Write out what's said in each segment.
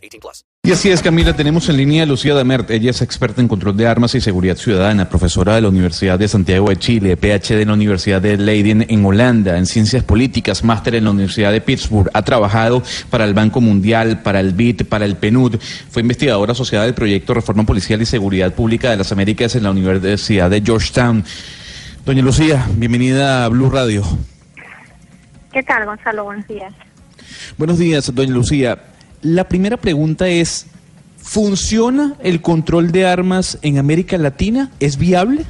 18 plus. Y así es, Camila, tenemos en línea a Lucía Damert. Ella es experta en control de armas y seguridad ciudadana, profesora de la Universidad de Santiago de Chile, PhD en la Universidad de Leiden en Holanda, en ciencias políticas, máster en la Universidad de Pittsburgh. Ha trabajado para el Banco Mundial, para el BID, para el PNUD. Fue investigadora asociada del proyecto Reforma Policial y Seguridad Pública de las Américas en la Universidad Universidad de Georgetown. Doña Lucía, bienvenida a Blue Radio. ¿Qué tal, Gonzalo? Buenos días. Buenos días, doña Lucía. La primera pregunta es, ¿funciona el control de armas en América Latina? ¿Es viable?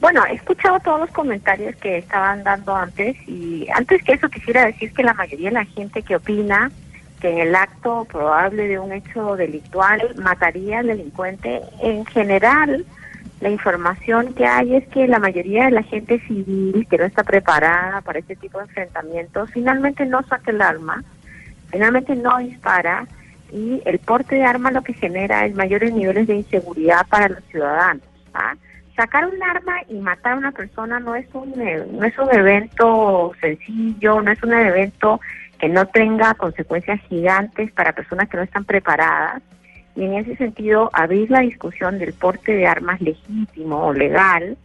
Bueno, he escuchado todos los comentarios que estaban dando antes y antes que eso quisiera decir que la mayoría de la gente que opina que en el acto probable de un hecho delictual mataría al delincuente, en general la información que hay es que la mayoría de la gente civil que no está preparada para este tipo de enfrentamientos finalmente no saca el arma, finalmente no dispara y el porte de arma lo que genera es mayores niveles de inseguridad para los ciudadanos. ¿ah? Sacar un arma y matar a una persona no es un no es un evento sencillo, no es un evento que no tenga consecuencias gigantes para personas que no están preparadas. Y en ese sentido, abrir la discusión del porte de armas legítimo o legal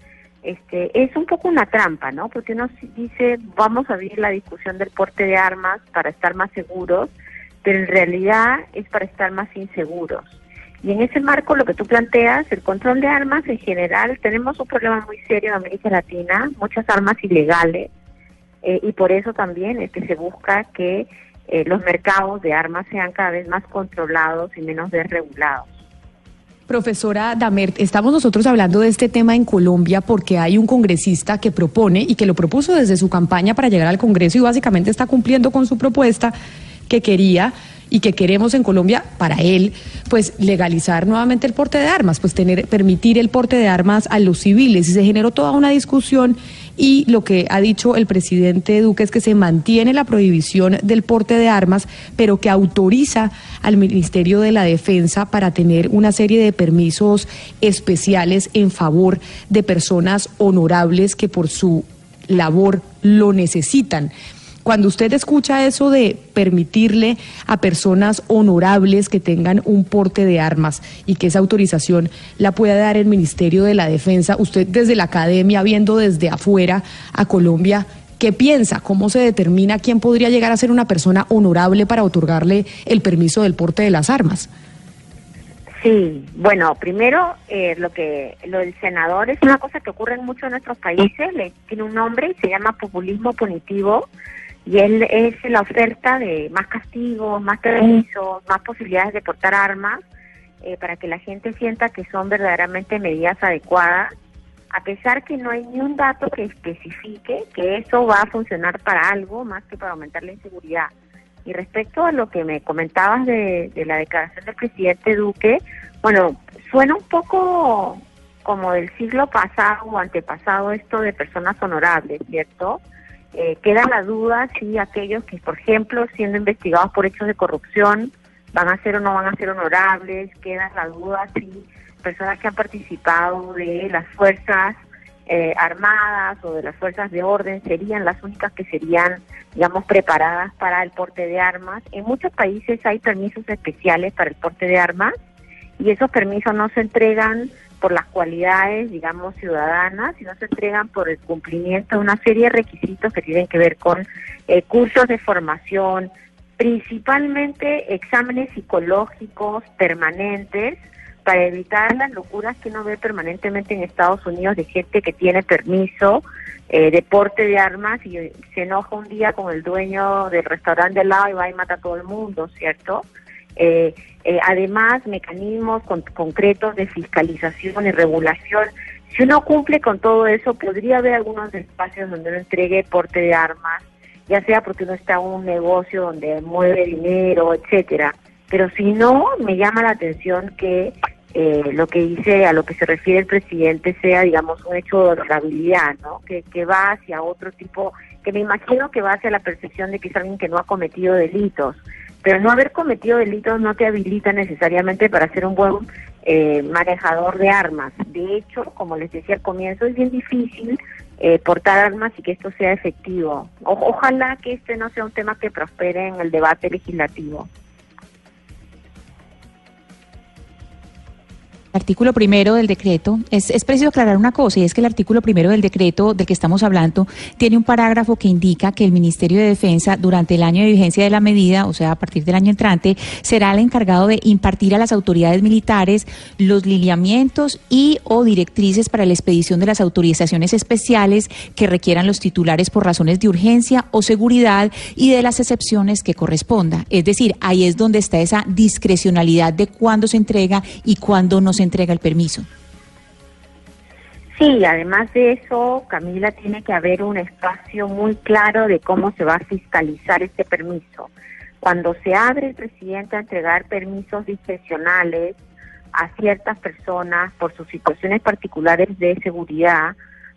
este, es un poco una trampa, ¿no? Porque uno dice, vamos a abrir la discusión del porte de armas para estar más seguros, pero en realidad es para estar más inseguros. Y en ese marco, lo que tú planteas, el control de armas en general, tenemos un problema muy serio en América Latina, muchas armas ilegales, eh, y por eso también es que se busca que eh, los mercados de armas sean cada vez más controlados y menos desregulados. Profesora Damert, estamos nosotros hablando de este tema en Colombia porque hay un congresista que propone y que lo propuso desde su campaña para llegar al Congreso y básicamente está cumpliendo con su propuesta que quería y que queremos en Colombia para él, pues legalizar nuevamente el porte de armas, pues tener permitir el porte de armas a los civiles y se generó toda una discusión y lo que ha dicho el presidente Duque es que se mantiene la prohibición del porte de armas, pero que autoriza al Ministerio de la Defensa para tener una serie de permisos especiales en favor de personas honorables que por su labor lo necesitan. Cuando usted escucha eso de permitirle a personas honorables que tengan un porte de armas y que esa autorización la pueda dar el Ministerio de la Defensa, usted desde la academia, viendo desde afuera a Colombia, ¿qué piensa? ¿Cómo se determina quién podría llegar a ser una persona honorable para otorgarle el permiso del porte de las armas? Sí, bueno, primero eh, lo que lo del senador es una cosa que ocurre en muchos de nuestros países, le, tiene un nombre y se llama populismo punitivo y él es la oferta de más castigos, más permisos, más posibilidades de portar armas eh, para que la gente sienta que son verdaderamente medidas adecuadas, a pesar que no hay ni un dato que especifique que eso va a funcionar para algo más que para aumentar la inseguridad. Y respecto a lo que me comentabas de, de la declaración del presidente Duque, bueno, suena un poco como del siglo pasado o antepasado esto de personas honorables, ¿cierto? Eh, queda la duda si aquellos que, por ejemplo, siendo investigados por hechos de corrupción, van a ser o no van a ser honorables, queda la duda si personas que han participado de las fuerzas eh, armadas o de las fuerzas de orden serían las únicas que serían, digamos, preparadas para el porte de armas. En muchos países hay permisos especiales para el porte de armas y esos permisos no se entregan por las cualidades, digamos, ciudadanas, sino se entregan por el cumplimiento de una serie de requisitos que tienen que ver con eh, cursos de formación, principalmente exámenes psicológicos permanentes para evitar las locuras que uno ve permanentemente en Estados Unidos de gente que tiene permiso eh, de de armas y se enoja un día con el dueño del restaurante al lado y va y mata a todo el mundo, ¿cierto? Eh, eh, además, mecanismos concretos de fiscalización y regulación. Si uno cumple con todo eso, podría haber algunos espacios donde uno entregue porte de armas ya sea porque uno está en un negocio donde mueve dinero, etcétera. Pero si no, me llama la atención que eh, lo que dice, a lo que se refiere el presidente sea, digamos, un hecho de honorabilidad, ¿no? Que, que va hacia otro tipo, que me imagino que va hacia la percepción de que es alguien que no ha cometido delitos. Pero no haber cometido delitos no te habilita necesariamente para ser un buen eh, manejador de armas. De hecho, como les decía al comienzo, es bien difícil eh, portar armas y que esto sea efectivo. ojalá que este no sea un tema que prospere en el debate legislativo. Artículo primero del decreto, es, preciso aclarar una cosa, y es que el artículo primero del decreto del que estamos hablando tiene un parágrafo que indica que el Ministerio de Defensa, durante el año de vigencia de la medida, o sea, a partir del año entrante, será el encargado de impartir a las autoridades militares los lineamientos y o directrices para la expedición de las autorizaciones especiales que requieran los titulares por razones de urgencia o seguridad y de las excepciones que corresponda. Es decir, ahí es donde está esa discrecionalidad de cuándo se entrega y cuándo no se entrega el permiso. Sí, además de eso, Camila, tiene que haber un espacio muy claro de cómo se va a fiscalizar este permiso. Cuando se abre el presidente a entregar permisos discrecionales a ciertas personas por sus situaciones particulares de seguridad,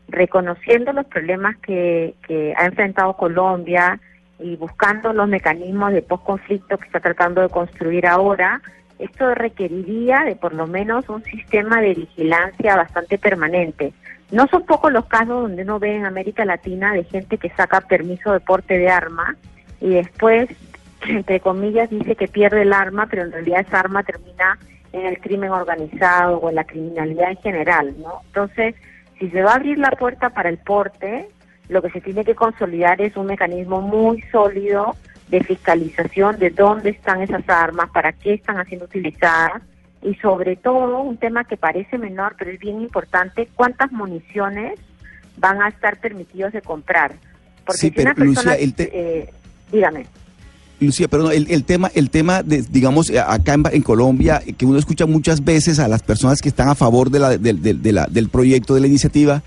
reconociendo los problemas que, que ha enfrentado Colombia y buscando los mecanismos de post-conflicto que está tratando de construir ahora, esto requeriría de por lo menos un sistema de vigilancia bastante permanente. No son pocos los casos donde uno ve en América Latina de gente que saca permiso de porte de arma y después, entre comillas, dice que pierde el arma, pero en realidad esa arma termina en el crimen organizado o en la criminalidad en general, ¿no? Entonces, si se va a abrir la puerta para el porte, lo que se tiene que consolidar es un mecanismo muy sólido de fiscalización de dónde están esas armas, para qué están siendo utilizadas y sobre todo un tema que parece menor pero es bien importante, cuántas municiones van a estar permitidos de comprar. Porque sí, pero Lucia, el eh, dígame. Lucía, perdón, el, el, tema, el tema de, digamos, eh, acá en, Colombia, que uno escucha muchas veces a las personas que están a favor de la, de la, del proyecto, de la iniciativa,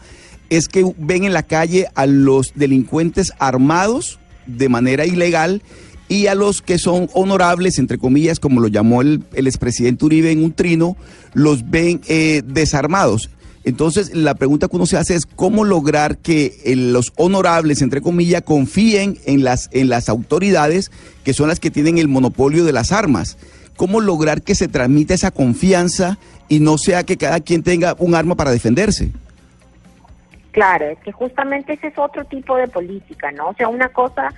es que ven en la calle a los delincuentes armados de manera ilegal y a los que son honorables, entre comillas, como lo llamó el, el expresidente Uribe en un trino, los ven eh, desarmados. Entonces, la pregunta que uno se hace es cómo lograr que eh, los honorables, entre comillas, confíen en las, en las autoridades que son las que tienen el monopolio de las armas. ¿Cómo lograr que se transmita esa confianza y no sea que cada quien tenga un arma para defenderse? Claro, es que justamente ese es otro tipo de política, ¿no? O sea, una cosa,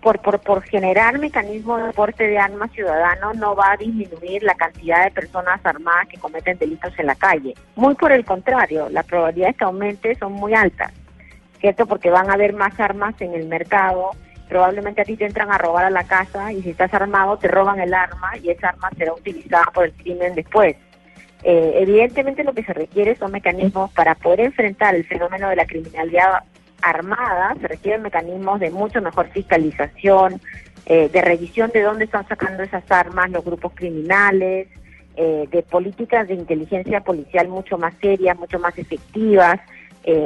por, por, por generar mecanismos de porte de armas ciudadanos no va a disminuir la cantidad de personas armadas que cometen delitos en la calle. Muy por el contrario, las probabilidades que aumente son muy altas, ¿cierto? Porque van a haber más armas en el mercado, probablemente a ti te entran a robar a la casa y si estás armado te roban el arma y esa arma será utilizada por el crimen después. Eh, evidentemente lo que se requiere son mecanismos para poder enfrentar el fenómeno de la criminalidad armada, se requieren mecanismos de mucho mejor fiscalización, eh, de revisión de dónde están sacando esas armas los grupos criminales, eh, de políticas de inteligencia policial mucho más serias, mucho más efectivas.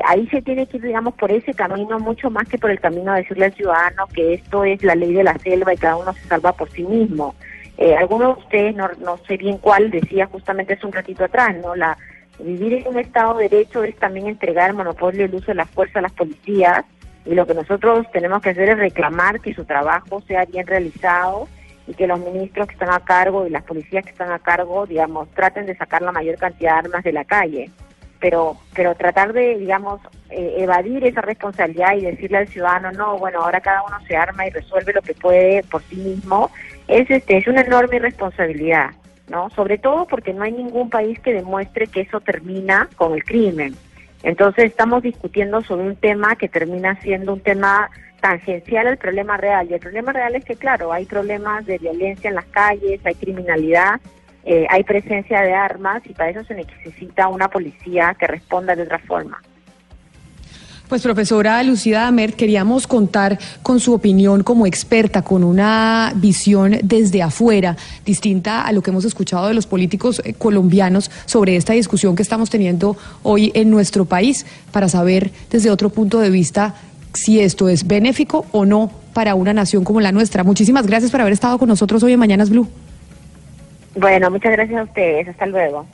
ahí se tiene que ir, digamos, por ese camino mucho más que por el camino de decirle al ciudadano que esto es la ley de la selva y cada uno se salva por sí mismo. Eh, algunos de ustedes, no, no sé bien cuál, decía justamente hace un ratito atrás, ¿no? La, vivir en un Estado de Derecho es también entregar el monopolio del uso de la fuerza a las policías y lo que nosotros tenemos que hacer es reclamar que su trabajo sea bien realizado y que los ministros que están a cargo y las policías que están a cargo, digamos, traten de sacar la mayor cantidad de armas de la calle. Pero, pero tratar de, digamos, eh, evadir esa responsabilidad y decirle al ciudadano, no, bueno, ahora cada uno se arma y resuelve lo que puede por sí mismo, es, este, es una enorme responsabilidad, ¿no? Sobre todo porque no hay ningún país que demuestre que eso termina con el crimen. Entonces estamos discutiendo sobre un tema que termina siendo un tema tangencial al problema real. Y el problema real es que, claro, hay problemas de violencia en las calles, hay criminalidad, eh, hay presencia de armas y para eso se necesita una policía que responda de otra forma. Pues profesora Lucida Damer, queríamos contar con su opinión como experta, con una visión desde afuera, distinta a lo que hemos escuchado de los políticos eh, colombianos sobre esta discusión que estamos teniendo hoy en nuestro país, para saber desde otro punto de vista si esto es benéfico o no para una nación como la nuestra. Muchísimas gracias por haber estado con nosotros hoy en Mañanas Blue. Bueno, muchas gracias a ustedes. Hasta luego.